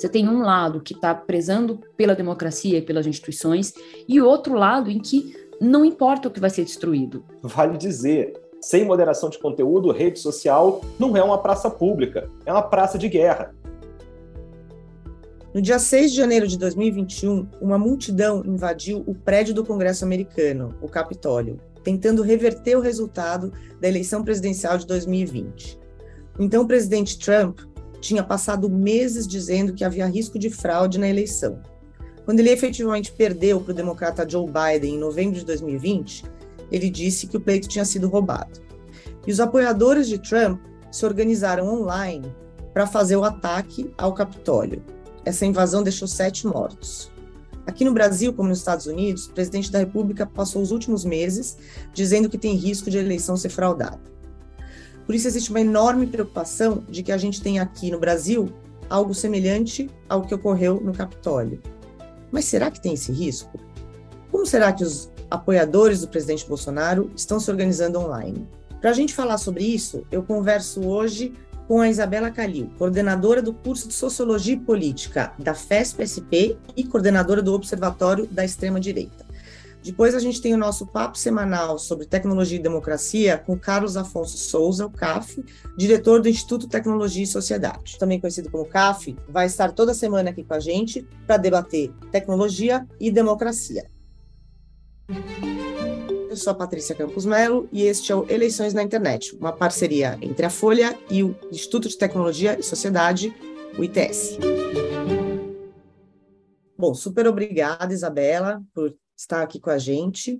Você tem um lado que está prezando pela democracia e pelas instituições, e outro lado em que não importa o que vai ser destruído. Vale dizer, sem moderação de conteúdo, rede social não é uma praça pública, é uma praça de guerra. No dia 6 de janeiro de 2021, uma multidão invadiu o prédio do Congresso americano, o Capitólio, tentando reverter o resultado da eleição presidencial de 2020. Então, o presidente Trump tinha passado meses dizendo que havia risco de fraude na eleição. Quando ele efetivamente perdeu para o democrata Joe Biden em novembro de 2020, ele disse que o pleito tinha sido roubado. E os apoiadores de Trump se organizaram online para fazer o ataque ao Capitólio. Essa invasão deixou sete mortos. Aqui no Brasil, como nos Estados Unidos, o presidente da República passou os últimos meses dizendo que tem risco de a eleição ser fraudada. Por isso existe uma enorme preocupação de que a gente tenha aqui no Brasil algo semelhante ao que ocorreu no Capitólio. Mas será que tem esse risco? Como será que os apoiadores do presidente Bolsonaro estão se organizando online? Para a gente falar sobre isso, eu converso hoje com a Isabela Calil, coordenadora do curso de Sociologia e Política da FESP-SP e coordenadora do Observatório da Extrema-Direita. Depois a gente tem o nosso papo semanal sobre tecnologia e democracia com Carlos Afonso Souza, o CAF, diretor do Instituto Tecnologia e Sociedade, também conhecido como CAF, vai estar toda semana aqui com a gente para debater tecnologia e democracia. Eu sou a Patrícia Campos Melo e este é o Eleições na Internet, uma parceria entre a Folha e o Instituto de Tecnologia e Sociedade, o ITS. Bom, super obrigada, Isabela, por estar aqui com a gente.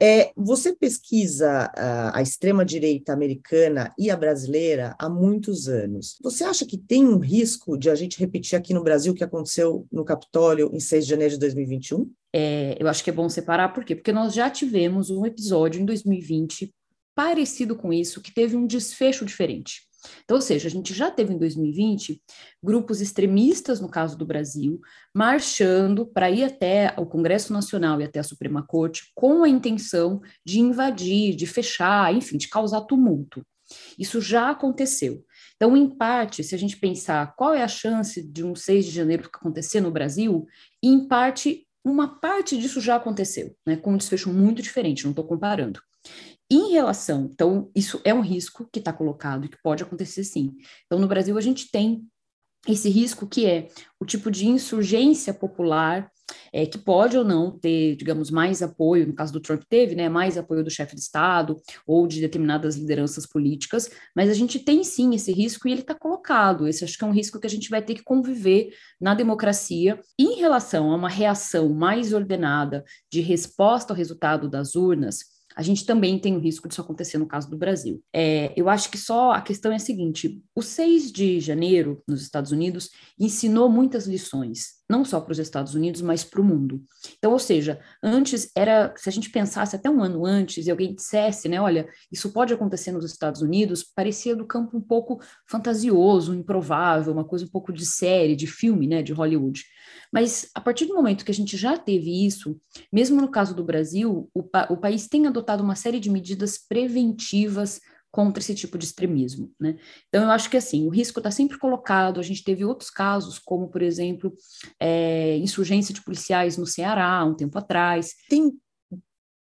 É, você pesquisa a, a extrema-direita americana e a brasileira há muitos anos. Você acha que tem um risco de a gente repetir aqui no Brasil o que aconteceu no Capitólio em 6 de janeiro de 2021? É, eu acho que é bom separar, por quê? Porque nós já tivemos um episódio em 2020 parecido com isso, que teve um desfecho diferente. Então, ou seja, a gente já teve em 2020 grupos extremistas, no caso do Brasil, marchando para ir até o Congresso Nacional e até a Suprema Corte com a intenção de invadir, de fechar, enfim, de causar tumulto. Isso já aconteceu. Então, em parte, se a gente pensar qual é a chance de um 6 de janeiro acontecer no Brasil, em parte uma parte disso já aconteceu, né, com um desfecho muito diferente, não estou comparando. Em relação, então, isso é um risco que está colocado que pode acontecer sim. Então, no Brasil, a gente tem esse risco que é o tipo de insurgência popular é, que pode ou não ter, digamos, mais apoio, no caso do Trump teve, né, mais apoio do chefe de Estado ou de determinadas lideranças políticas, mas a gente tem sim esse risco e ele está colocado. Esse acho que é um risco que a gente vai ter que conviver na democracia. Em relação a uma reação mais ordenada de resposta ao resultado das urnas, a gente também tem o risco disso acontecer no caso do Brasil. É, eu acho que só a questão é a seguinte: o 6 de janeiro, nos Estados Unidos, ensinou muitas lições, não só para os Estados Unidos, mas para o mundo. Então, ou seja, antes era, se a gente pensasse até um ano antes e alguém dissesse, né, olha, isso pode acontecer nos Estados Unidos, parecia do campo um pouco fantasioso, improvável, uma coisa um pouco de série, de filme, né, de Hollywood. Mas a partir do momento que a gente já teve isso, mesmo no caso do Brasil, o, pa o país tem adotado uma série de medidas preventivas contra esse tipo de extremismo, né? Então eu acho que assim o risco está sempre colocado. A gente teve outros casos, como por exemplo é, insurgência de policiais no Ceará um tempo atrás. Tem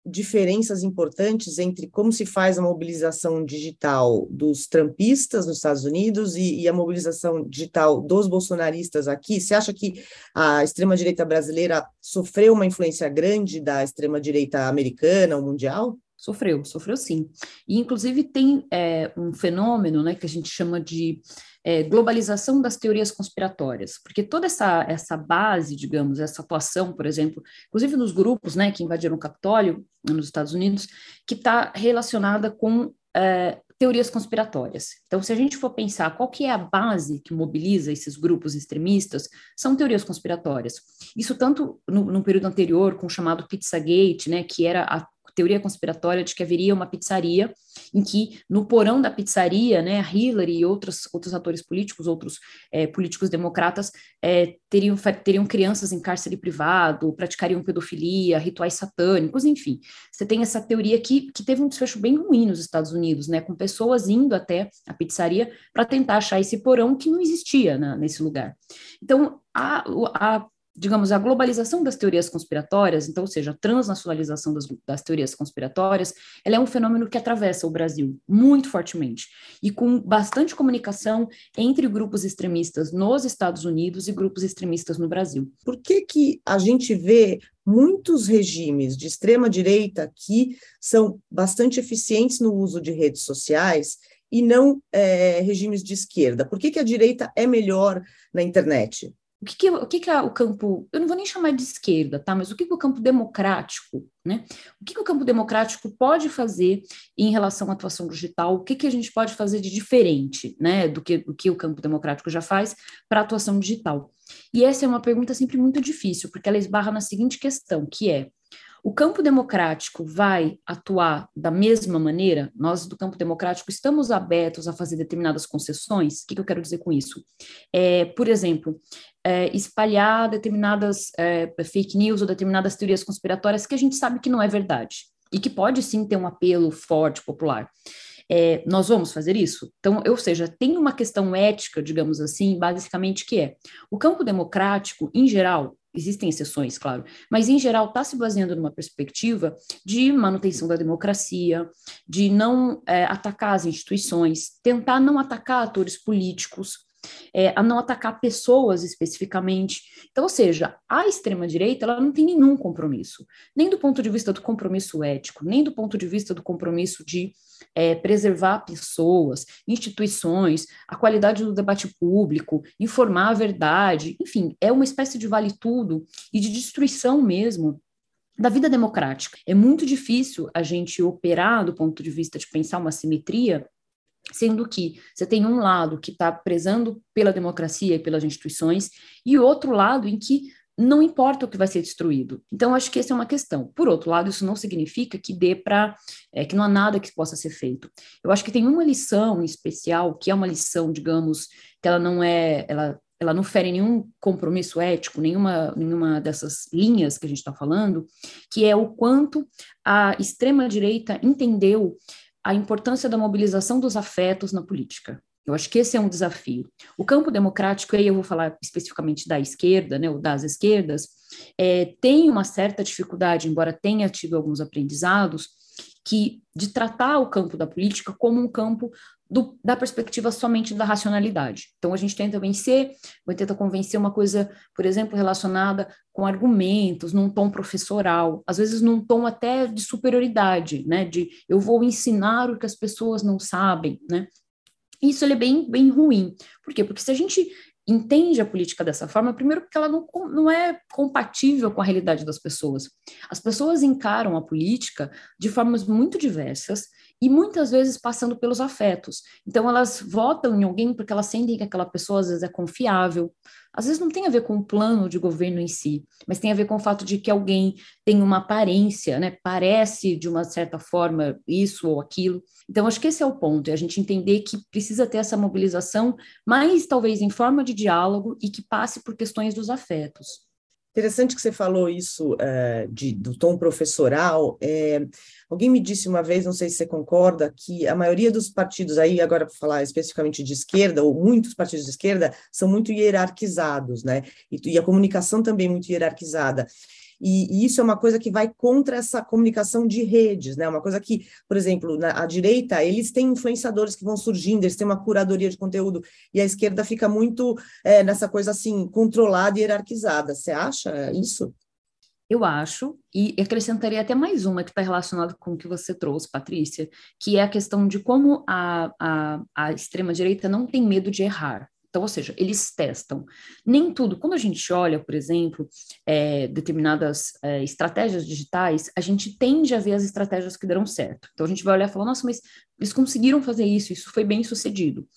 diferenças importantes entre como se faz a mobilização digital dos trampistas nos Estados Unidos e, e a mobilização digital dos bolsonaristas aqui? Você acha que a extrema-direita brasileira sofreu uma influência grande da extrema-direita americana ou mundial? Sofreu, sofreu sim. E, inclusive, tem é, um fenômeno né, que a gente chama de é, globalização das teorias conspiratórias, porque toda essa, essa base, digamos, essa atuação, por exemplo, inclusive nos grupos né, que invadiram o Capitólio nos Estados Unidos, que está relacionada com é, teorias conspiratórias. Então, se a gente for pensar qual que é a base que mobiliza esses grupos extremistas, são teorias conspiratórias. Isso tanto no, no período anterior, com o chamado Pizzagate, né, que era a teoria conspiratória de que haveria uma pizzaria em que no porão da pizzaria, né, a Hillary e outros, outros atores políticos, outros é, políticos democratas é, teriam, teriam crianças em cárcere privado, praticariam pedofilia, rituais satânicos, enfim. Você tem essa teoria que, que teve um desfecho bem ruim nos Estados Unidos, né, com pessoas indo até a pizzaria para tentar achar esse porão que não existia na, nesse lugar. Então, a, a digamos, a globalização das teorias conspiratórias, então, ou seja, a transnacionalização das, das, teorias conspiratórias, ela é um fenômeno que atravessa o Brasil muito fortemente e com bastante comunicação entre grupos extremistas nos Estados Unidos e grupos extremistas no Brasil. Por que que a gente vê muitos regimes de extrema direita que são bastante eficientes no uso de redes sociais e não é, regimes de esquerda? Por que, que a direita é melhor na internet? O que, que, o, que, que é o campo, eu não vou nem chamar de esquerda, tá? Mas o que, que o campo democrático, né? O que, que o campo democrático pode fazer em relação à atuação digital? O que, que a gente pode fazer de diferente, né? Do que, do que o campo democrático já faz para a atuação digital? E essa é uma pergunta sempre muito difícil, porque ela esbarra na seguinte questão, que é o campo democrático vai atuar da mesma maneira? Nós, do campo democrático, estamos abertos a fazer determinadas concessões? O que, que eu quero dizer com isso? É, por exemplo, é, espalhar determinadas é, fake news ou determinadas teorias conspiratórias que a gente sabe que não é verdade e que pode sim ter um apelo forte, popular. É, nós vamos fazer isso? Então, ou seja, tem uma questão ética, digamos assim, basicamente, que é o campo democrático, em geral, existem exceções, claro, mas em geral está se baseando numa perspectiva de manutenção da democracia, de não é, atacar as instituições, tentar não atacar atores políticos, é, a não atacar pessoas especificamente. Então, ou seja, a extrema-direita ela não tem nenhum compromisso, nem do ponto de vista do compromisso ético, nem do ponto de vista do compromisso de é, preservar pessoas, instituições, a qualidade do debate público, informar a verdade, enfim, é uma espécie de vale-tudo e de destruição mesmo da vida democrática. É muito difícil a gente operar do ponto de vista de pensar uma simetria sendo que você tem um lado que está prezando pela democracia e pelas instituições, e outro lado em que não importa o que vai ser destruído. Então, acho que essa é uma questão. Por outro lado, isso não significa que dê para, é, que não há nada que possa ser feito. Eu acho que tem uma lição em especial, que é uma lição, digamos, que ela não é, ela, ela não fere nenhum compromisso ético, nenhuma, nenhuma dessas linhas que a gente está falando, que é o quanto a extrema-direita entendeu a importância da mobilização dos afetos na política. Eu acho que esse é um desafio. O campo democrático, aí eu vou falar especificamente da esquerda, né, ou das esquerdas, é, tem uma certa dificuldade, embora tenha tido alguns aprendizados, que de tratar o campo da política como um campo do, da perspectiva somente da racionalidade. Então, a gente tenta vencer, tenta convencer uma coisa, por exemplo, relacionada com argumentos, num tom professoral, às vezes num tom até de superioridade, né? De eu vou ensinar o que as pessoas não sabem, né? Isso é bem, bem ruim. Por quê? Porque se a gente entende a política dessa forma, primeiro porque ela não, não é compatível com a realidade das pessoas. As pessoas encaram a política de formas muito diversas e muitas vezes passando pelos afetos. Então elas votam em alguém porque elas sentem que aquela pessoa às vezes é confiável. Às vezes não tem a ver com o plano de governo em si, mas tem a ver com o fato de que alguém tem uma aparência, né? Parece de uma certa forma isso ou aquilo. Então acho que esse é o ponto, é a gente entender que precisa ter essa mobilização, mas talvez em forma de diálogo e que passe por questões dos afetos. Interessante que você falou isso é, de, do tom professoral. É, alguém me disse uma vez, não sei se você concorda, que a maioria dos partidos, aí agora para falar especificamente de esquerda, ou muitos partidos de esquerda, são muito hierarquizados, né? E, e a comunicação também muito hierarquizada. E, e, isso é uma coisa que vai contra essa comunicação de redes, né? Uma coisa que, por exemplo, na à direita, eles têm influenciadores que vão surgindo, eles têm uma curadoria de conteúdo, e a esquerda fica muito é, nessa coisa assim, controlada e hierarquizada. Você acha isso? Eu acho, e acrescentaria até mais uma que está relacionada com o que você trouxe, Patrícia, que é a questão de como a, a, a extrema-direita não tem medo de errar. Então, ou seja, eles testam. Nem tudo. Quando a gente olha, por exemplo, é, determinadas é, estratégias digitais, a gente tende a ver as estratégias que deram certo. Então, a gente vai olhar e falar, nossa, mas eles conseguiram fazer isso, isso foi bem sucedido.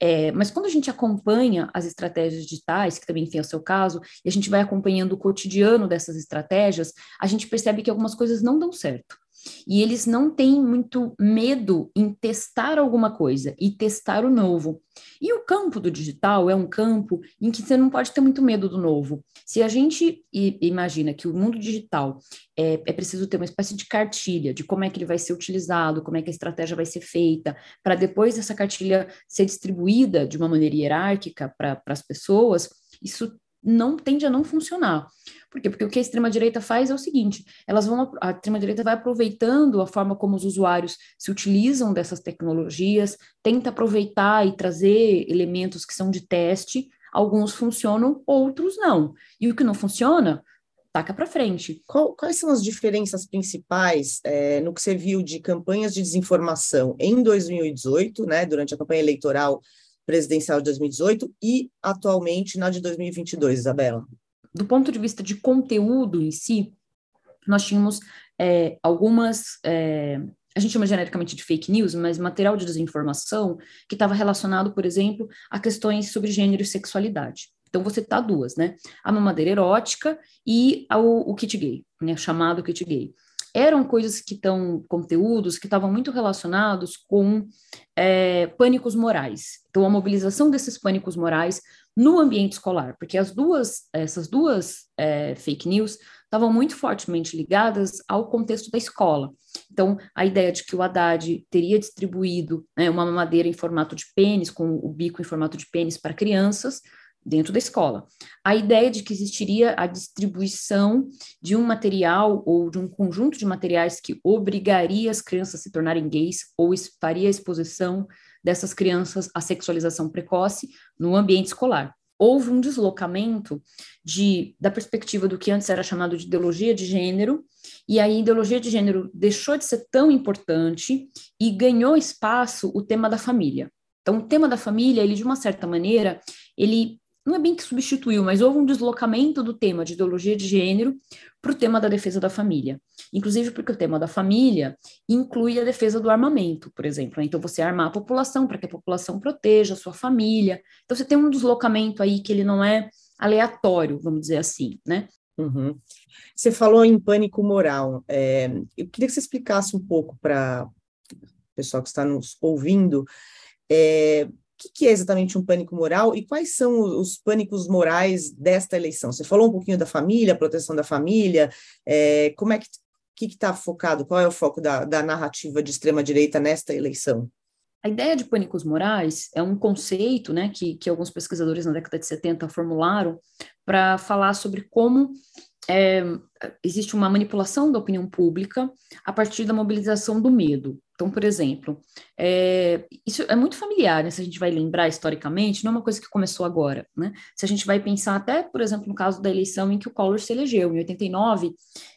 É, mas quando a gente acompanha as estratégias digitais, que também tem o seu caso, e a gente vai acompanhando o cotidiano dessas estratégias, a gente percebe que algumas coisas não dão certo. E eles não têm muito medo em testar alguma coisa e testar o novo. E o campo do digital é um campo em que você não pode ter muito medo do novo. Se a gente imagina que o mundo digital é, é preciso ter uma espécie de cartilha de como é que ele vai ser utilizado, como é que a estratégia vai ser feita, para depois essa cartilha ser distribuída de uma maneira hierárquica para as pessoas, isso não tende a não funcionar. Por quê? Porque o que a extrema-direita faz é o seguinte: elas vão, a extrema-direita vai aproveitando a forma como os usuários se utilizam dessas tecnologias, tenta aproveitar e trazer elementos que são de teste. Alguns funcionam, outros não. E o que não funciona, taca para frente. Qual, quais são as diferenças principais é, no que você viu de campanhas de desinformação em 2018, né, durante a campanha eleitoral presidencial de 2018 e atualmente na de 2022, Isabela? Do ponto de vista de conteúdo em si, nós tínhamos é, algumas. É, a gente chama genericamente de fake news, mas material de desinformação que estava relacionado, por exemplo, a questões sobre gênero e sexualidade. Então, você tá duas, né? A mamadeira erótica e o, o kit gay, né? Chamado kit gay eram coisas que estão, conteúdos que estavam muito relacionados com é, pânicos morais. Então, a mobilização desses pânicos morais no ambiente escolar, porque as duas, essas duas é, fake news estavam muito fortemente ligadas ao contexto da escola. Então, a ideia de que o Haddad teria distribuído né, uma mamadeira em formato de pênis, com o bico em formato de pênis para crianças, dentro da escola. A ideia de que existiria a distribuição de um material ou de um conjunto de materiais que obrigaria as crianças a se tornarem gays ou faria a exposição dessas crianças à sexualização precoce no ambiente escolar. Houve um deslocamento de, da perspectiva do que antes era chamado de ideologia de gênero, e a ideologia de gênero deixou de ser tão importante e ganhou espaço o tema da família. Então, o tema da família, ele de uma certa maneira, ele não é bem que substituiu, mas houve um deslocamento do tema de ideologia de gênero para o tema da defesa da família. Inclusive porque o tema da família inclui a defesa do armamento, por exemplo. Né? Então, você armar a população para que a população proteja a sua família. Então, você tem um deslocamento aí que ele não é aleatório, vamos dizer assim, né? Uhum. Você falou em pânico moral. É, eu queria que você explicasse um pouco para o pessoal que está nos ouvindo é, que, que é exatamente um pânico moral e quais são os pânicos morais desta eleição? Você falou um pouquinho da família, proteção da família, é, como é que que está focado? Qual é o foco da, da narrativa de extrema direita nesta eleição? A ideia de pânicos morais é um conceito né, que, que alguns pesquisadores na década de 70 formularam para falar sobre como é, existe uma manipulação da opinião pública a partir da mobilização do medo. Então, por exemplo, é, isso é muito familiar, né, se a gente vai lembrar historicamente, não é uma coisa que começou agora. Né? Se a gente vai pensar até, por exemplo, no caso da eleição em que o Collor se elegeu, em 89,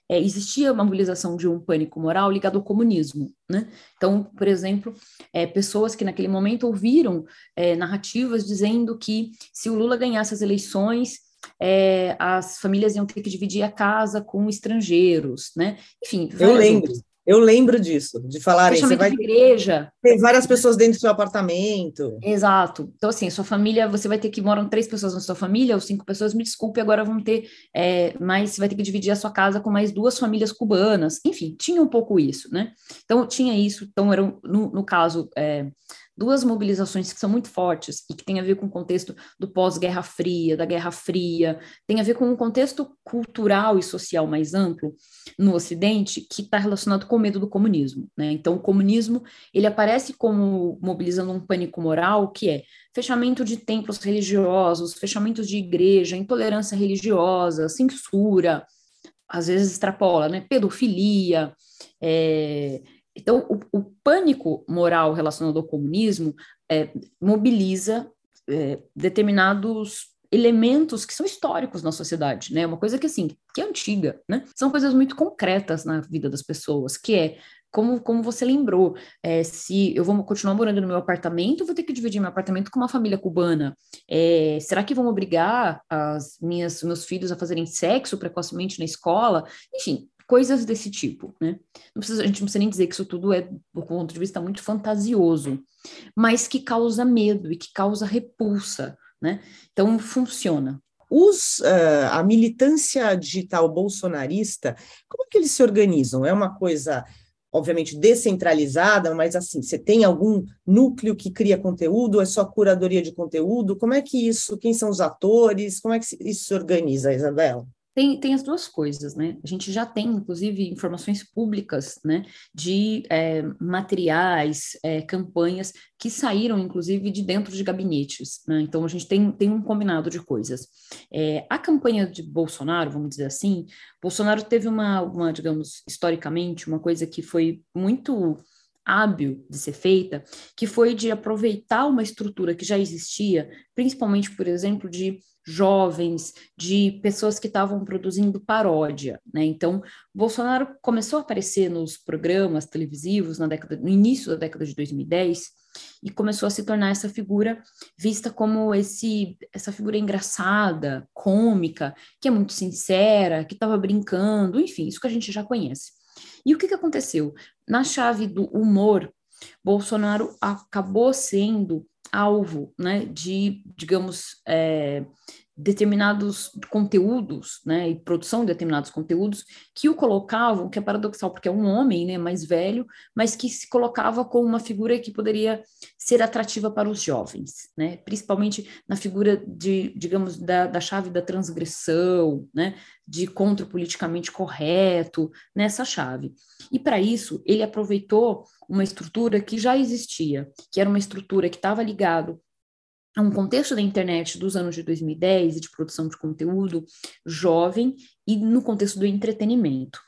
é, existia uma mobilização de um pânico moral ligado ao comunismo. Né? Então, por exemplo, é, pessoas que naquele momento ouviram é, narrativas dizendo que se o Lula ganhasse as eleições, é, as famílias iam ter que dividir a casa com estrangeiros, né? Enfim, eu lembro. Outras. Eu lembro disso, de falarem, você vai de igreja. Tem várias pessoas dentro do seu apartamento. Exato. Então, assim, sua família, você vai ter que moram três pessoas na sua família, ou cinco pessoas, me desculpe, agora vão ter é, mais, você vai ter que dividir a sua casa com mais duas famílias cubanas. Enfim, tinha um pouco isso, né? Então, tinha isso. Então, era, no, no caso, é, duas mobilizações que são muito fortes e que tem a ver com o contexto do pós-Guerra Fria, da Guerra Fria, tem a ver com um contexto cultural e social mais amplo no Ocidente que está relacionado com o medo do comunismo. Né? Então, o comunismo ele aparece como mobilizando um pânico moral que é fechamento de templos religiosos, fechamentos de igreja, intolerância religiosa, censura, às vezes extrapola, né? pedofilia, é, então, o, o pânico moral relacionado ao comunismo é, mobiliza é, determinados elementos que são históricos na sociedade, né? Uma coisa que assim, que é antiga, né? São coisas muito concretas na vida das pessoas, que é como, como você lembrou, é, se eu vou continuar morando no meu apartamento, vou ter que dividir meu apartamento com uma família cubana. É, será que vão obrigar as minhas meus filhos a fazerem sexo precocemente na escola? Enfim, coisas desse tipo, né? Não precisa, a gente não precisa nem dizer que isso tudo é, do ponto de vista muito fantasioso, mas que causa medo e que causa repulsa, né? Então, funciona. Os, uh, a militância digital bolsonarista, como é que eles se organizam? É uma coisa obviamente descentralizada, mas assim, você tem algum núcleo que cria conteúdo? É só curadoria de conteúdo? Como é que isso, quem são os atores? Como é que isso se organiza, Isabela? Tem, tem as duas coisas, né? A gente já tem, inclusive, informações públicas, né, de é, materiais, é, campanhas que saíram, inclusive, de dentro de gabinetes, né? Então, a gente tem, tem um combinado de coisas. É, a campanha de Bolsonaro, vamos dizer assim, Bolsonaro teve uma, uma, digamos, historicamente, uma coisa que foi muito hábil de ser feita, que foi de aproveitar uma estrutura que já existia, principalmente, por exemplo, de jovens, de pessoas que estavam produzindo paródia, né? Então, Bolsonaro começou a aparecer nos programas televisivos na década, no início da década de 2010 e começou a se tornar essa figura vista como esse essa figura engraçada, cômica, que é muito sincera, que estava brincando, enfim, isso que a gente já conhece. E o que, que aconteceu? Na chave do humor, Bolsonaro acabou sendo alvo né, de, digamos, é, determinados conteúdos, né, e produção de determinados conteúdos que o colocavam, que é paradoxal, porque é um homem, né, mais velho, mas que se colocava como uma figura que poderia ser atrativa para os jovens, né, principalmente na figura de, digamos, da, da chave da transgressão, né, de contra politicamente correto, nessa chave. E para isso, ele aproveitou uma estrutura que já existia, que era uma estrutura que estava ligado um contexto da internet dos anos de 2010 e de produção de conteúdo jovem e no contexto do entretenimento.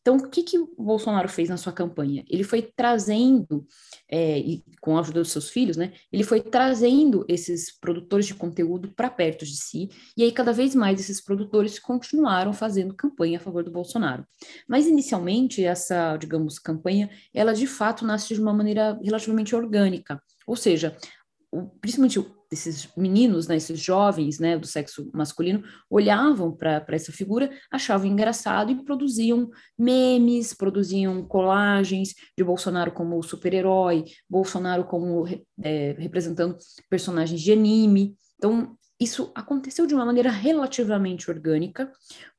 Então, o que, que o Bolsonaro fez na sua campanha? Ele foi trazendo, é, e com a ajuda dos seus filhos, né? Ele foi trazendo esses produtores de conteúdo para perto de si, e aí cada vez mais esses produtores continuaram fazendo campanha a favor do Bolsonaro. Mas inicialmente essa, digamos, campanha, ela de fato nasce de uma maneira relativamente orgânica, ou seja, o, principalmente esses meninos, né, esses jovens, né, do sexo masculino, olhavam para essa figura, achavam engraçado e produziam memes, produziam colagens de Bolsonaro como super-herói, Bolsonaro como é, representando personagens de anime. Então, isso aconteceu de uma maneira relativamente orgânica,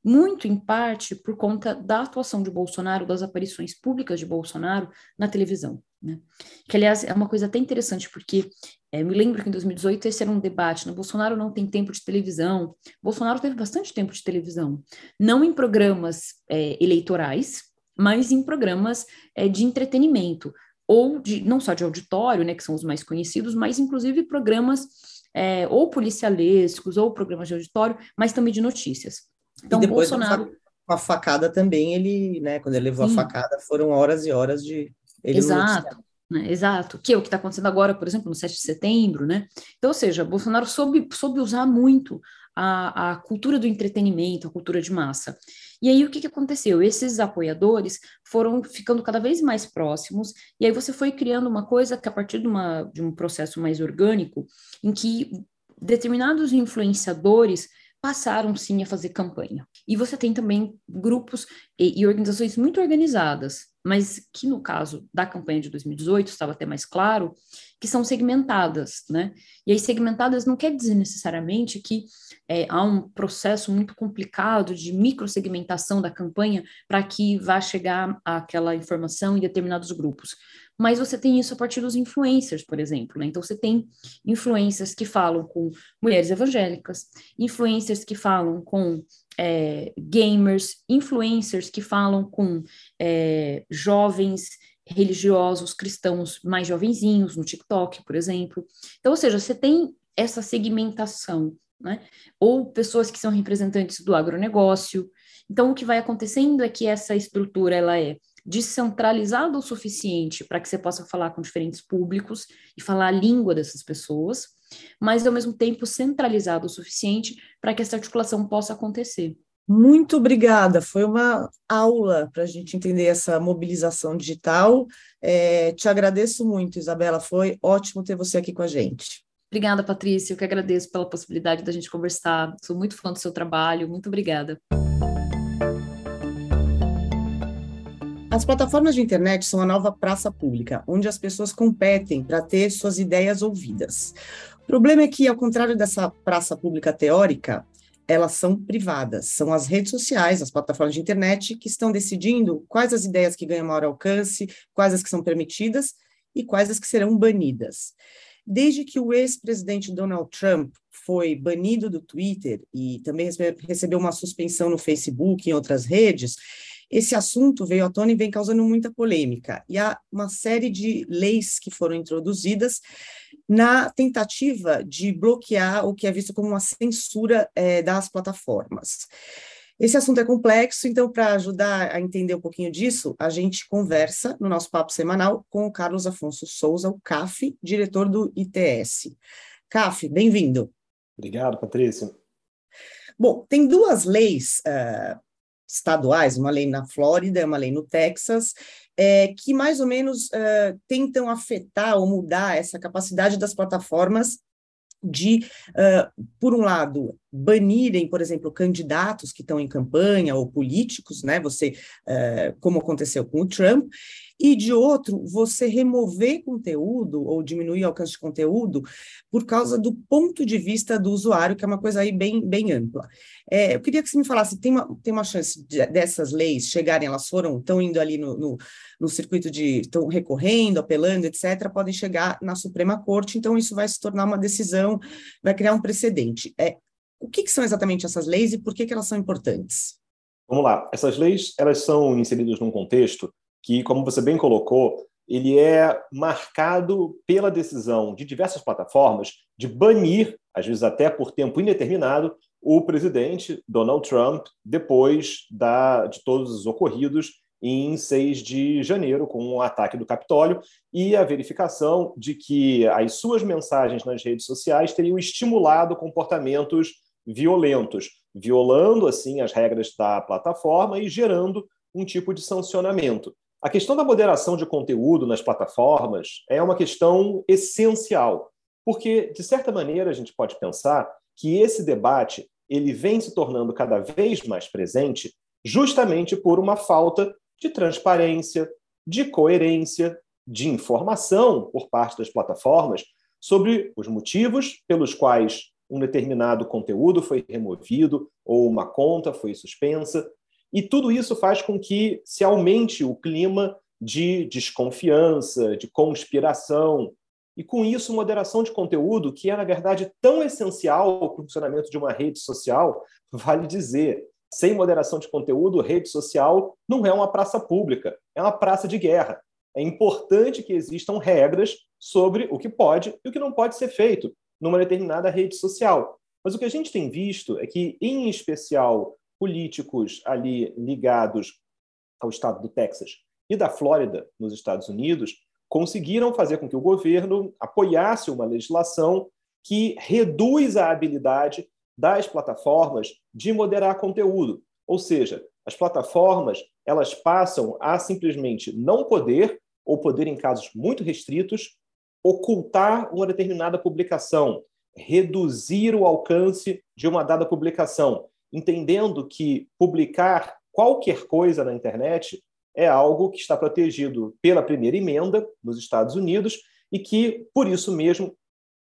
muito em parte por conta da atuação de Bolsonaro, das aparições públicas de Bolsonaro na televisão. Né? Que, aliás, é uma coisa até interessante, porque é, me lembro que em 2018 esse era um debate, né? Bolsonaro não tem tempo de televisão. Bolsonaro teve bastante tempo de televisão, não em programas é, eleitorais, mas em programas é, de entretenimento, ou de, não só de auditório, né, que são os mais conhecidos, mas inclusive programas é, ou policialescos, ou programas de auditório, mas também de notícias. Então, e depois Bolsonaro... com a facada também, ele, né, quando ele levou Sim. a facada, foram horas e horas de... Exato. Né? Exato, que é o que está acontecendo agora, por exemplo, no 7 de setembro, né? Então, ou seja, Bolsonaro soube, soube usar muito a, a cultura do entretenimento, a cultura de massa. E aí, o que, que aconteceu? Esses apoiadores foram ficando cada vez mais próximos, e aí você foi criando uma coisa que, a partir de, uma, de um processo mais orgânico, em que determinados influenciadores passaram sim a fazer campanha. E você tem também grupos e, e organizações muito organizadas, mas que no caso da campanha de 2018 estava até mais claro, que são segmentadas, né? E aí segmentadas não quer dizer necessariamente que é, há um processo muito complicado de microsegmentação da campanha para que vá chegar aquela informação em determinados grupos. Mas você tem isso a partir dos influencers, por exemplo. Né? Então, você tem influencers que falam com mulheres evangélicas, influencers que falam com é, gamers, influencers que falam com é, jovens religiosos cristãos mais jovenzinhos no TikTok, por exemplo. Então, ou seja, você tem essa segmentação, né? Ou pessoas que são representantes do agronegócio. Então, o que vai acontecendo é que essa estrutura ela é descentralizada o suficiente para que você possa falar com diferentes públicos e falar a língua dessas pessoas, mas ao mesmo tempo centralizado o suficiente para que essa articulação possa acontecer. Muito obrigada, foi uma aula para a gente entender essa mobilização digital. É, te agradeço muito, Isabela, foi ótimo ter você aqui com a gente. Obrigada, Patrícia, eu que agradeço pela possibilidade da gente conversar. Sou muito fã do seu trabalho, muito obrigada. As plataformas de internet são a nova praça pública, onde as pessoas competem para ter suas ideias ouvidas. O problema é que, ao contrário dessa praça pública teórica, elas são privadas, são as redes sociais, as plataformas de internet que estão decidindo quais as ideias que ganham maior alcance, quais as que são permitidas e quais as que serão banidas. Desde que o ex-presidente Donald Trump foi banido do Twitter e também recebeu uma suspensão no Facebook e em outras redes, esse assunto veio à tona e vem causando muita polêmica. E há uma série de leis que foram introduzidas na tentativa de bloquear o que é visto como uma censura é, das plataformas. Esse assunto é complexo, então, para ajudar a entender um pouquinho disso, a gente conversa no nosso papo semanal com o Carlos Afonso Souza, o CAF, diretor do ITS. CAF, bem-vindo. Obrigado, Patrícia. Bom, tem duas leis uh, estaduais, uma lei na Flórida, uma lei no Texas, é, que mais ou menos uh, tentam afetar ou mudar essa capacidade das plataformas de, uh, por um lado, banirem, por exemplo, candidatos que estão em campanha ou políticos, né? Você, uh, como aconteceu com o Trump, e de outro, você remover conteúdo ou diminuir o alcance de conteúdo por causa do ponto de vista do usuário, que é uma coisa aí bem, bem ampla. É, eu queria que você me falasse, tem uma, tem uma chance de, dessas leis chegarem, elas foram, estão indo ali no, no, no circuito de, estão recorrendo, apelando, etc., podem chegar na Suprema Corte, então isso vai se tornar uma decisão, vai criar um precedente. É, o que, que são exatamente essas leis e por que, que elas são importantes? Vamos lá, essas leis, elas são inseridas num contexto que, como você bem colocou, ele é marcado pela decisão de diversas plataformas de banir, às vezes até por tempo indeterminado, o presidente Donald Trump depois da, de todos os ocorridos em 6 de janeiro, com o ataque do Capitólio e a verificação de que as suas mensagens nas redes sociais teriam estimulado comportamentos violentos, violando assim as regras da plataforma e gerando um tipo de sancionamento. A questão da moderação de conteúdo nas plataformas é uma questão essencial, porque, de certa maneira, a gente pode pensar que esse debate ele vem se tornando cada vez mais presente justamente por uma falta de transparência, de coerência, de informação por parte das plataformas sobre os motivos pelos quais um determinado conteúdo foi removido ou uma conta foi suspensa, e tudo isso faz com que se aumente o clima de desconfiança, de conspiração, e com isso, moderação de conteúdo, que é, na verdade, tão essencial para o funcionamento de uma rede social, vale dizer. Sem moderação de conteúdo, rede social não é uma praça pública, é uma praça de guerra. É importante que existam regras sobre o que pode e o que não pode ser feito numa determinada rede social. Mas o que a gente tem visto é que, em especial, políticos ali ligados ao estado do Texas e da Flórida, nos Estados Unidos, conseguiram fazer com que o governo apoiasse uma legislação que reduz a habilidade das plataformas de moderar conteúdo. Ou seja, as plataformas elas passam a simplesmente não poder, ou poder em casos muito restritos, ocultar uma determinada publicação, reduzir o alcance de uma dada publicação entendendo que publicar qualquer coisa na internet é algo que está protegido pela primeira emenda nos Estados Unidos e que, por isso mesmo,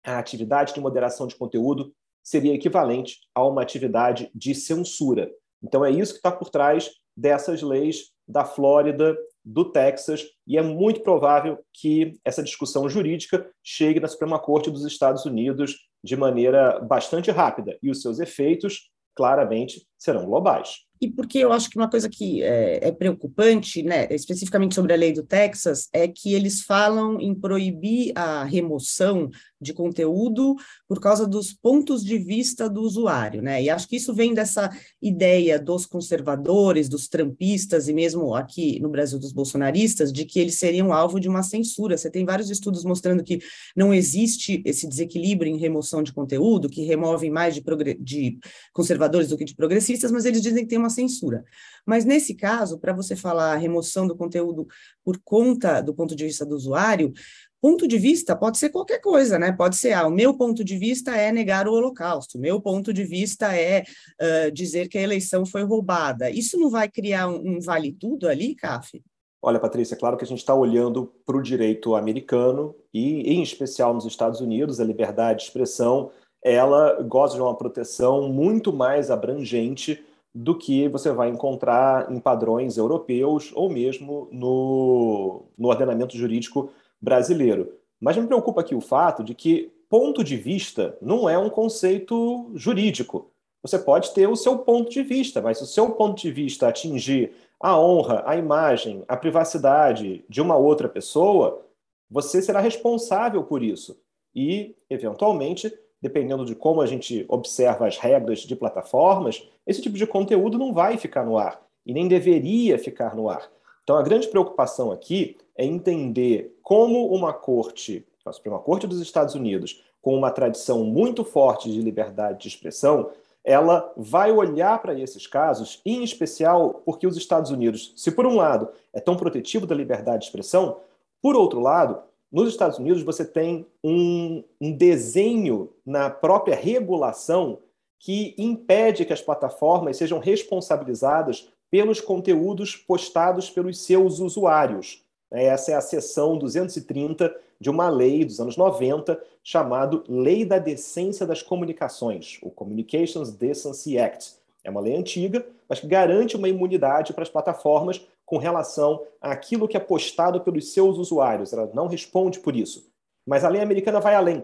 a atividade de moderação de conteúdo seria equivalente a uma atividade de censura. Então, é isso que está por trás dessas leis da Flórida, do Texas, e é muito provável que essa discussão jurídica chegue na Suprema Corte dos Estados Unidos de maneira bastante rápida, e os seus efeitos claramente serão globais. E porque eu acho que uma coisa que é, é, preocupante, né, especificamente sobre a lei do Texas, é que eles falam em proibir a remoção de conteúdo por causa dos pontos de vista do usuário, né? E acho que isso vem dessa ideia dos conservadores, dos trampistas e mesmo aqui no Brasil dos bolsonaristas, de que eles seriam alvo de uma censura. Você tem vários estudos mostrando que não existe esse desequilíbrio em remoção de conteúdo, que removem mais de, de conservadores do que de progressistas, mas eles dizem que tem uma censura. Mas nesse caso, para você falar remoção do conteúdo por conta do ponto de vista do usuário, ponto de vista pode ser qualquer coisa, né? Pode ser, ah, o meu ponto de vista é negar o Holocausto, o meu ponto de vista é uh, dizer que a eleição foi roubada. Isso não vai criar um, um vale tudo ali, CAF? Olha, Patrícia, é claro que a gente está olhando para o direito americano e, em especial nos Estados Unidos, a liberdade de expressão ela goza de uma proteção muito mais abrangente do que você vai encontrar em padrões europeus ou mesmo no, no ordenamento jurídico brasileiro. Mas me preocupa aqui o fato de que ponto de vista não é um conceito jurídico. Você pode ter o seu ponto de vista, mas se o seu ponto de vista atingir a honra, a imagem, a privacidade de uma outra pessoa, você será responsável por isso. E, eventualmente, dependendo de como a gente observa as regras de plataformas, esse tipo de conteúdo não vai ficar no ar e nem deveria ficar no ar. Então, a grande preocupação aqui é entender como uma corte, a Suprema Corte dos Estados Unidos, com uma tradição muito forte de liberdade de expressão, ela vai olhar para esses casos, em especial porque os Estados Unidos, se por um lado é tão protetivo da liberdade de expressão, por outro lado, nos Estados Unidos você tem um, um desenho na própria regulação que impede que as plataformas sejam responsabilizadas pelos conteúdos postados pelos seus usuários. Essa é a seção 230 de uma lei dos anos 90 chamado Lei da Decência das Comunicações, o Communications Decency Act. É uma lei antiga, mas que garante uma imunidade para as plataformas com relação àquilo que é postado pelos seus usuários. Ela não responde por isso. Mas a lei americana vai além.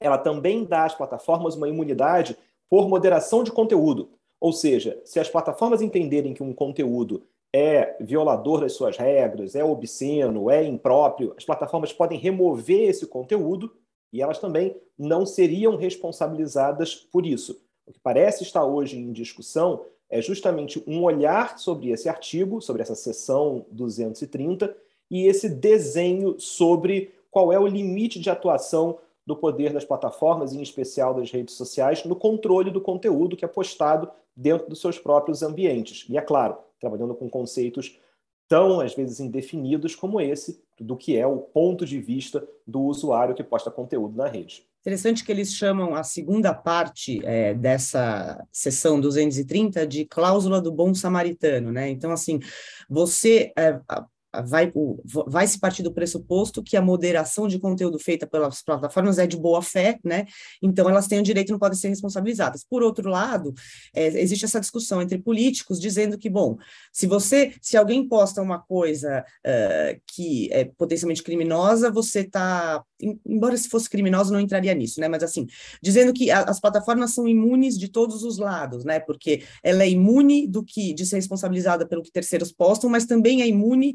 Ela também dá às plataformas uma imunidade por moderação de conteúdo. Ou seja, se as plataformas entenderem que um conteúdo é violador das suas regras, é obsceno, é impróprio, as plataformas podem remover esse conteúdo e elas também não seriam responsabilizadas por isso. O que parece estar hoje em discussão é justamente um olhar sobre esse artigo, sobre essa seção 230, e esse desenho sobre qual é o limite de atuação do poder das plataformas, em especial das redes sociais, no controle do conteúdo que é postado dentro dos seus próprios ambientes. E é claro, trabalhando com conceitos tão, às vezes, indefinidos como esse, do que é o ponto de vista do usuário que posta conteúdo na rede. Interessante que eles chamam a segunda parte é, dessa sessão 230 de cláusula do bom samaritano, né? Então, assim, você, é, vai, vai se partir do pressuposto que a moderação de conteúdo feita pelas plataformas é de boa fé, né? Então elas têm o direito e não podem ser responsabilizadas. Por outro lado, é, existe essa discussão entre políticos dizendo que, bom, se você, se alguém posta uma coisa uh, que é potencialmente criminosa, você está, embora se fosse criminosa, não entraria nisso, né? Mas assim, dizendo que a, as plataformas são imunes de todos os lados, né? Porque ela é imune do que de ser responsabilizada pelo que terceiros postam, mas também é imune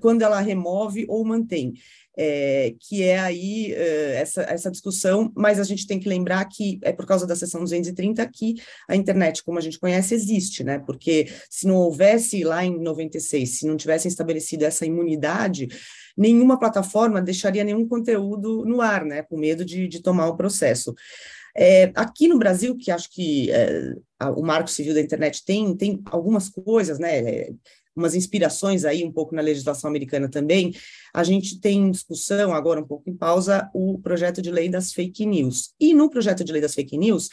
quando ela remove ou mantém. É, que é aí uh, essa, essa discussão, mas a gente tem que lembrar que é por causa da seção 230 que a internet, como a gente conhece, existe, né? Porque se não houvesse lá em 96, se não tivessem estabelecido essa imunidade, nenhuma plataforma deixaria nenhum conteúdo no ar, né? Com medo de, de tomar o processo. É, aqui no Brasil, que acho que é, o Marco Civil da Internet tem, tem algumas coisas, né? Umas inspirações aí um pouco na legislação americana também, a gente tem em discussão, agora um pouco em pausa, o projeto de lei das fake news. E no projeto de lei das fake news,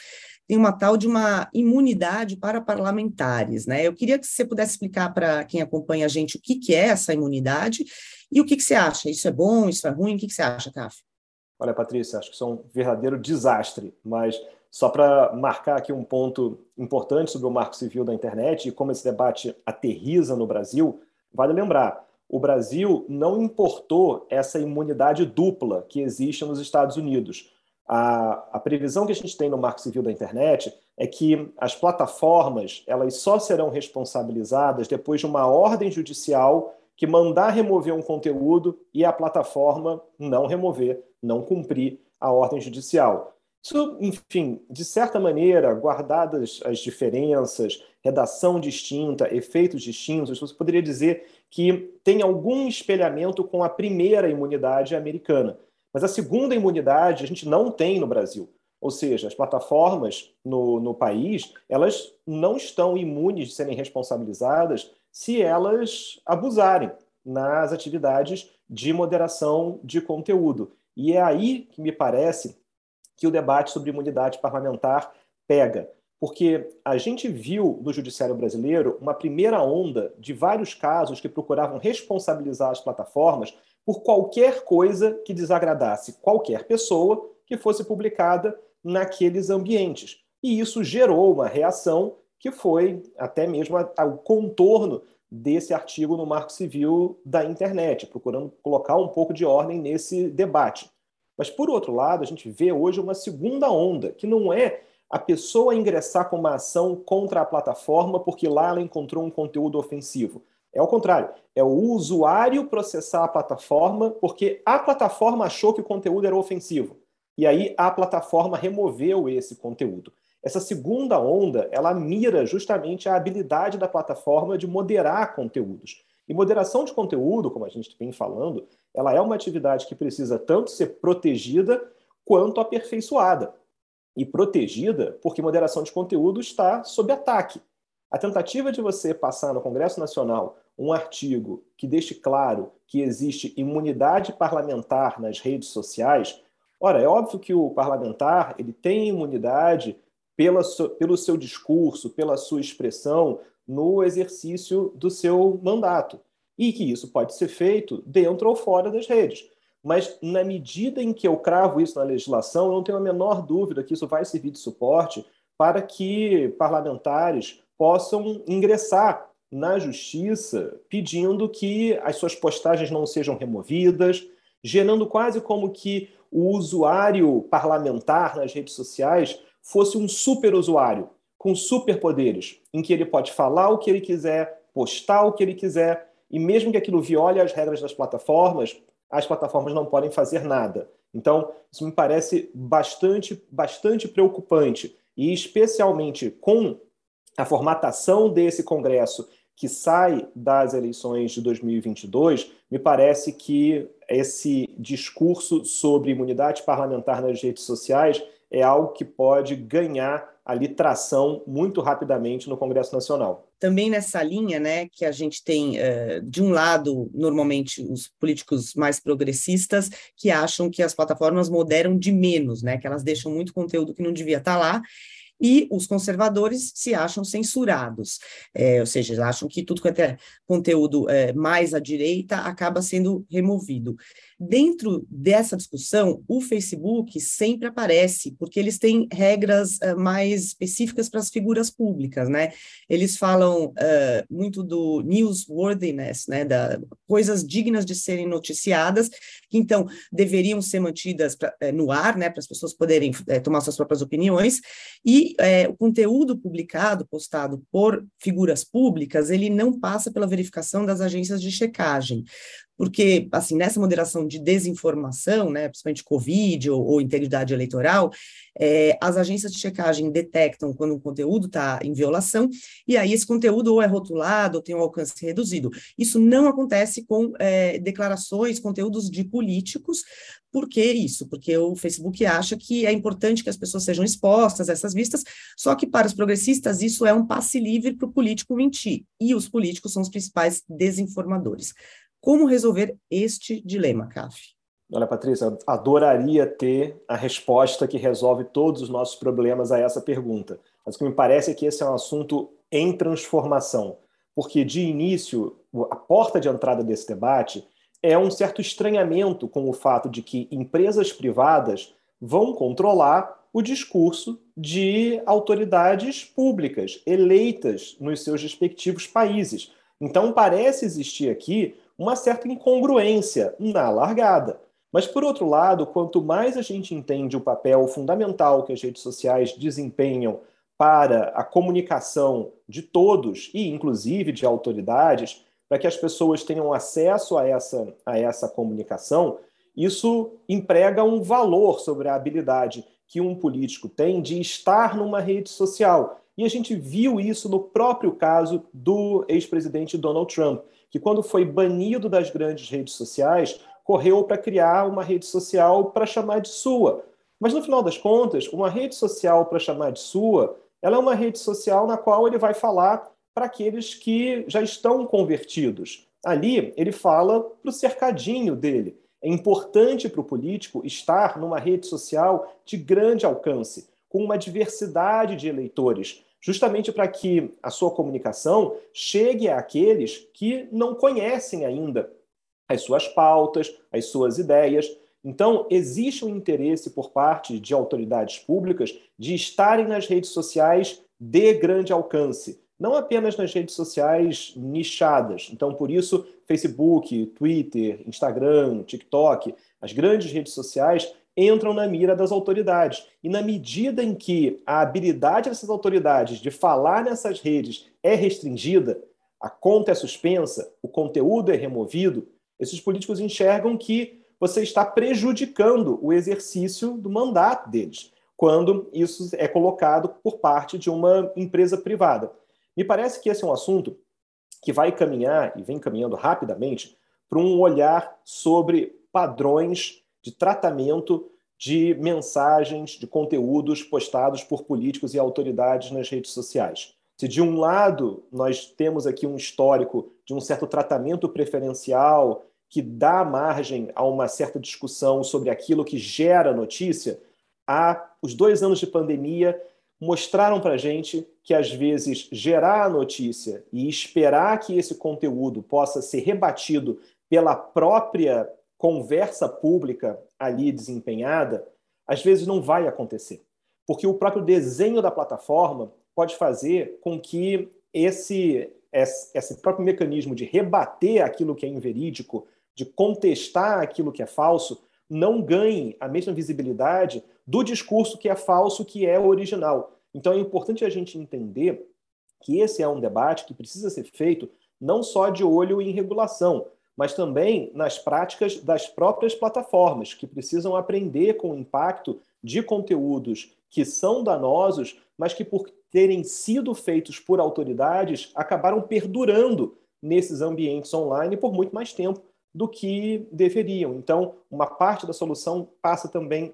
tem uma tal de uma imunidade para parlamentares, né? Eu queria que você pudesse explicar para quem acompanha a gente o que, que é essa imunidade e o que, que você acha. Isso é bom, isso é ruim? O que, que você acha, Caf? Olha, Patrícia, acho que isso é um verdadeiro desastre, mas só para marcar aqui um ponto importante sobre o marco civil da internet e como esse debate aterriza no Brasil, vale lembrar, o Brasil não importou essa imunidade dupla que existe nos Estados Unidos. A, a, previsão que a gente tem no Marco Civil da Internet é que as plataformas elas só serão responsabilizadas depois de uma ordem judicial que mandar remover um conteúdo e a plataforma não remover, não cumprir a ordem judicial. Isso, enfim, de certa maneira, guardadas as diferenças, redação distinta, efeitos distintos, você poderia dizer que tem algum espelhamento com a primeira imunidade americana. Mas a segunda imunidade a gente não tem no Brasil. Ou seja, as plataformas no, no país, elas não estão imunes de serem responsabilizadas se elas abusarem nas atividades de moderação de conteúdo. E é aí que me parece que o debate sobre imunidade parlamentar pega. Porque a gente viu no judiciário brasileiro uma primeira onda de vários casos que procuravam responsabilizar as plataformas por qualquer coisa que desagradasse qualquer pessoa que fosse publicada naqueles ambientes. E isso gerou uma reação que foi até mesmo o contorno desse artigo no Marco Civil da internet, procurando colocar um pouco de ordem nesse debate. Mas, por outro lado, a gente vê hoje uma segunda onda, que não é a pessoa ingressar com uma ação contra a plataforma porque lá ela encontrou um conteúdo ofensivo. É o contrário, é o usuário processar a plataforma porque a plataforma achou que o conteúdo era ofensivo. E aí a plataforma removeu esse conteúdo. Essa segunda onda, ela mira justamente a habilidade da plataforma de moderar conteúdos. E moderação de conteúdo, como a gente vem falando, ela é uma atividade que precisa tanto ser protegida quanto aperfeiçoada e protegida, porque moderação de conteúdo está sob ataque. A tentativa de você passar no Congresso Nacional um artigo que deixe claro que existe imunidade parlamentar nas redes sociais, ora, é óbvio que o parlamentar ele tem imunidade pela, pelo seu discurso, pela sua expressão no exercício do seu mandato, e que isso pode ser feito dentro ou fora das redes. Mas, na medida em que eu cravo isso na legislação, eu não tenho a menor dúvida que isso vai servir de suporte para que parlamentares possam ingressar na justiça pedindo que as suas postagens não sejam removidas, gerando quase como que o usuário parlamentar nas redes sociais fosse um super usuário com superpoderes, em que ele pode falar o que ele quiser, postar o que ele quiser, e mesmo que aquilo viole as regras das plataformas, as plataformas não podem fazer nada. Então, isso me parece bastante, bastante preocupante. E especialmente com a formatação desse Congresso que sai das eleições de 2022, me parece que esse discurso sobre imunidade parlamentar nas redes sociais é algo que pode ganhar ali tração muito rapidamente no Congresso Nacional. Também nessa linha, né, que a gente tem, uh, de um lado, normalmente os políticos mais progressistas que acham que as plataformas moderam de menos, né, que elas deixam muito conteúdo que não devia estar lá, e os conservadores se acham censurados, é, ou seja, acham que tudo que é conteúdo é, mais à direita acaba sendo removido. Dentro dessa discussão, o Facebook sempre aparece, porque eles têm regras uh, mais específicas para as figuras públicas, né? Eles falam uh, muito do newsworthiness, né? Da coisas dignas de serem noticiadas, que então deveriam ser mantidas pra, uh, no ar, né? Para as pessoas poderem tomar suas próprias opiniões. E o conteúdo publicado, postado por figuras públicas, ele não passa pela verificação das agências de checagem porque, assim, nessa moderação de desinformação, né, principalmente Covid ou, ou integridade eleitoral, é, as agências de checagem detectam quando um conteúdo está em violação, e aí esse conteúdo ou é rotulado ou tem um alcance reduzido. Isso não acontece com é, declarações, conteúdos de políticos, por que isso? Porque o Facebook acha que é importante que as pessoas sejam expostas a essas vistas, só que para os progressistas isso é um passe livre para o político mentir, e os políticos são os principais desinformadores. Como resolver este dilema, CAF? Olha, Patrícia, adoraria ter a resposta que resolve todos os nossos problemas a essa pergunta. Mas o que me parece é que esse é um assunto em transformação, porque de início, a porta de entrada desse debate é um certo estranhamento com o fato de que empresas privadas vão controlar o discurso de autoridades públicas eleitas nos seus respectivos países. Então, parece existir aqui uma certa incongruência na largada. Mas, por outro lado, quanto mais a gente entende o papel fundamental que as redes sociais desempenham para a comunicação de todos, e inclusive de autoridades, para que as pessoas tenham acesso a essa, a essa comunicação, isso emprega um valor sobre a habilidade que um político tem de estar numa rede social. E a gente viu isso no próprio caso do ex-presidente Donald Trump que, quando foi banido das grandes redes sociais, correu para criar uma rede social para chamar de sua. Mas, no final das contas, uma rede social para chamar de sua, ela é uma rede social na qual ele vai falar para aqueles que já estão convertidos. Ali, ele fala para o cercadinho dele. É importante para o político estar numa rede social de grande alcance, com uma diversidade de eleitores, justamente para que a sua comunicação chegue àqueles que não conhecem ainda as suas pautas, as suas ideias. Então, existe um interesse por parte de autoridades públicas de estarem nas redes sociais de grande alcance, não apenas nas redes sociais nichadas. Então, por isso, Facebook, Twitter, Instagram, TikTok, as grandes redes sociais entram na mira das autoridades. E na medida em que a habilidade dessas autoridades de falar nessas redes é restringida, a conta é suspensa, o conteúdo é removido, esses políticos enxergam que você está prejudicando o exercício do mandato deles, quando isso é colocado por parte de uma empresa privada. Me parece que esse é um assunto que vai caminhar e vem caminhando rapidamente para um olhar sobre padrões de tratamento de mensagens, de conteúdos postados por políticos e autoridades nas redes sociais. Se de um lado nós temos aqui um histórico de um certo tratamento preferencial que dá margem a uma certa discussão sobre aquilo que gera notícia, há os dois anos de pandemia mostraram para a gente que, às vezes, gerar a notícia e esperar que esse conteúdo possa ser rebatido pela própria conversa pública ali desempenhada, às vezes não vai acontecer. Porque o próprio desenho da plataforma pode fazer com que esse, esse próprio mecanismo de rebater aquilo que é inverídico, de contestar aquilo que é falso, não ganhe a mesma visibilidade do discurso que é falso, que é original. Então é importante a gente entender que esse é um debate que precisa ser feito não só de olho em regulação, mas também nas práticas das próprias plataformas, que precisam aprender com o impacto de conteúdos que são danosos, mas que, por terem sido feitos por autoridades, acabaram perdurando nesses ambientes online por muito mais tempo do que deveriam. Então, uma parte da solução passa também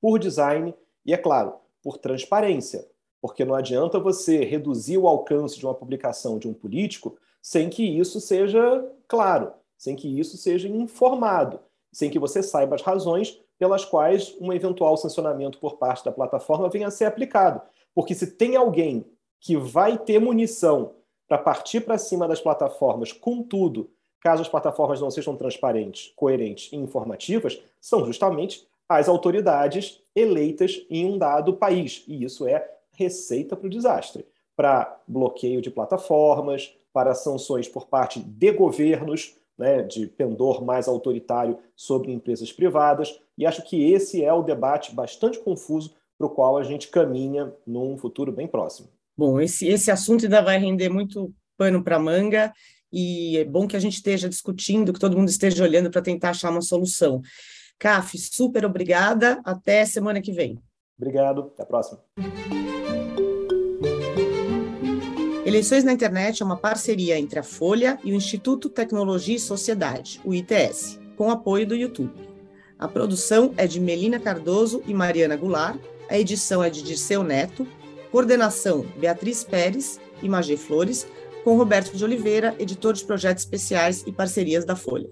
por design e, é claro, por transparência, porque não adianta você reduzir o alcance de uma publicação de um político sem que isso seja claro, sem que isso seja informado, sem que você saiba as razões pelas quais um eventual sancionamento por parte da plataforma venha a ser aplicado. Porque se tem alguém que vai ter munição para partir para cima das plataformas com tudo, caso as plataformas não sejam transparentes, coerentes e informativas, são justamente as autoridades eleitas em um dado país. E isso é receita para o desastre para bloqueio de plataformas, para sanções por parte de governos, né, de pendor mais autoritário sobre empresas privadas. E acho que esse é o debate bastante confuso para o qual a gente caminha num futuro bem próximo. Bom, esse, esse assunto ainda vai render muito pano para manga e é bom que a gente esteja discutindo, que todo mundo esteja olhando para tentar achar uma solução. CAF, super obrigada, até semana que vem. Obrigado, até a próxima. Eleições na Internet é uma parceria entre a Folha e o Instituto Tecnologia e Sociedade, o ITS, com apoio do YouTube. A produção é de Melina Cardoso e Mariana Goulart, a edição é de Dirceu Neto, coordenação Beatriz Pérez e Magê Flores, com Roberto de Oliveira, editor de projetos especiais e parcerias da Folha.